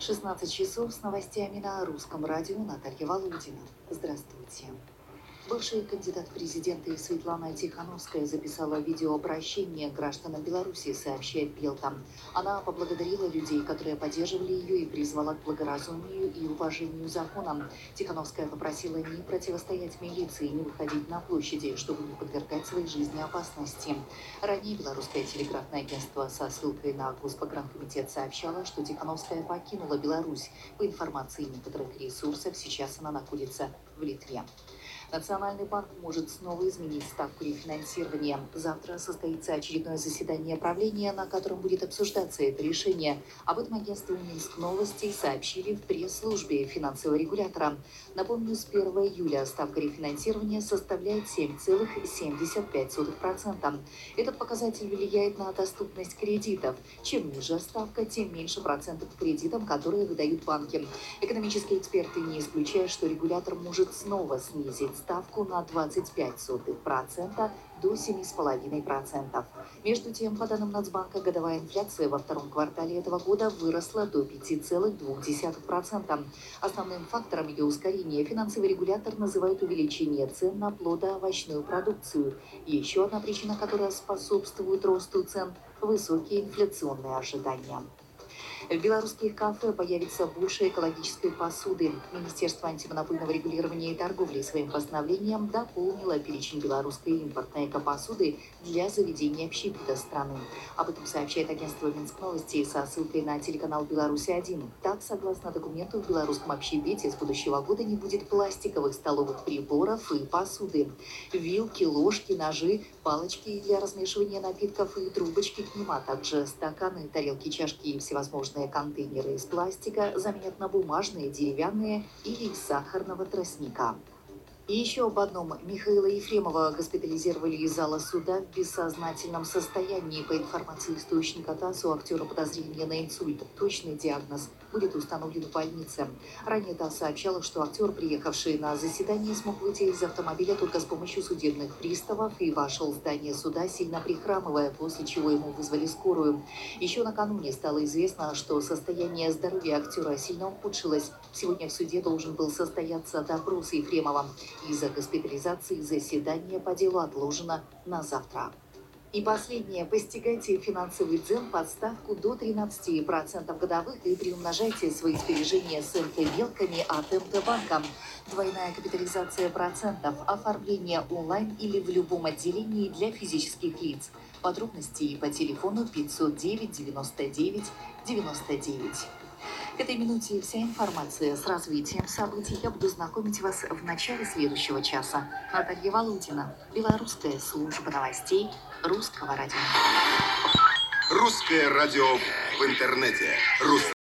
16 часов с новостями на русском радио Наталья Володина. Здравствуйте. Бывший кандидат в президенты Светлана Тихановская записала видеообращение гражданам Беларуси, сообщает Белта. Она поблагодарила людей, которые поддерживали ее и призвала к благоразумию и уважению законам. Тихановская попросила не противостоять милиции, не выходить на площади, чтобы не подвергать своей жизни опасности. Ранее белорусское телеграфное агентство со ссылкой на Госпогранкомитет сообщало, что Тихановская покинула Беларусь. По информации некоторых ресурсов, сейчас она находится в Литве. Национальный банк может снова изменить ставку рефинансирования. Завтра состоится очередное заседание правления, на котором будет обсуждаться это решение. Об этом агентству Минск новостей сообщили в пресс-службе финансового регулятора. Напомню, с 1 июля ставка рефинансирования составляет 7,75%. Этот показатель влияет на доступность кредитов. Чем ниже ставка, тем меньше процентов кредитам, которые выдают банки. Экономические эксперты не исключают, что регулятор может снова снизить ставку на 25% до 7,5%. Между тем, по данным Нацбанка, годовая инфляция во втором квартале этого года выросла до 5,2%. Основным фактором ее ускорения финансовый регулятор называет увеличение цен на плодоовощную продукцию. Еще одна причина, которая способствует росту цен – высокие инфляционные ожидания. В белорусских кафе появится больше экологической посуды. Министерство антимонопольного регулирования и торговли своим постановлением дополнило перечень белорусской импортной экопосуды для заведения общепита страны. Об этом сообщает агентство Минск новости со ссылкой на телеканал «Беларусь-1». Так, согласно документу, в белорусском общепите с будущего года не будет пластиковых столовых приборов и посуды. Вилки, ложки, ножи, палочки для размешивания напитков и трубочки к ним, а также стаканы, тарелки, чашки и всевозможные Пластиковые контейнеры из пластика заменят на бумажные, деревянные или из сахарного тростника. И еще об одном. Михаила Ефремова госпитализировали из зала суда в бессознательном состоянии. По информации источника ТАСС, у актера подозрение на инсульт. Точный диагноз будет установлен в больнице. Ранее ТАСС сообщала, что актер, приехавший на заседание, смог выйти из автомобиля только с помощью судебных приставов и вошел в здание суда, сильно прихрамывая, после чего ему вызвали скорую. Еще накануне стало известно, что состояние здоровья актера сильно ухудшилось. Сегодня в суде должен был состояться допрос Ефремова. Из-за госпитализации заседание по делу отложено на завтра. И последнее. Постигайте финансовый дзен под ставку до 13% годовых и приумножайте свои сбережения с МТ-белками от МТ-банка. Двойная капитализация процентов, оформление онлайн или в любом отделении для физических лиц. Подробности по телефону 509 99 99. К этой минуте вся информация с развитием событий я буду знакомить вас в начале следующего часа. Наталья Володина, Белорусская служба новостей Русского радио. Русское радио в интернете. Рус...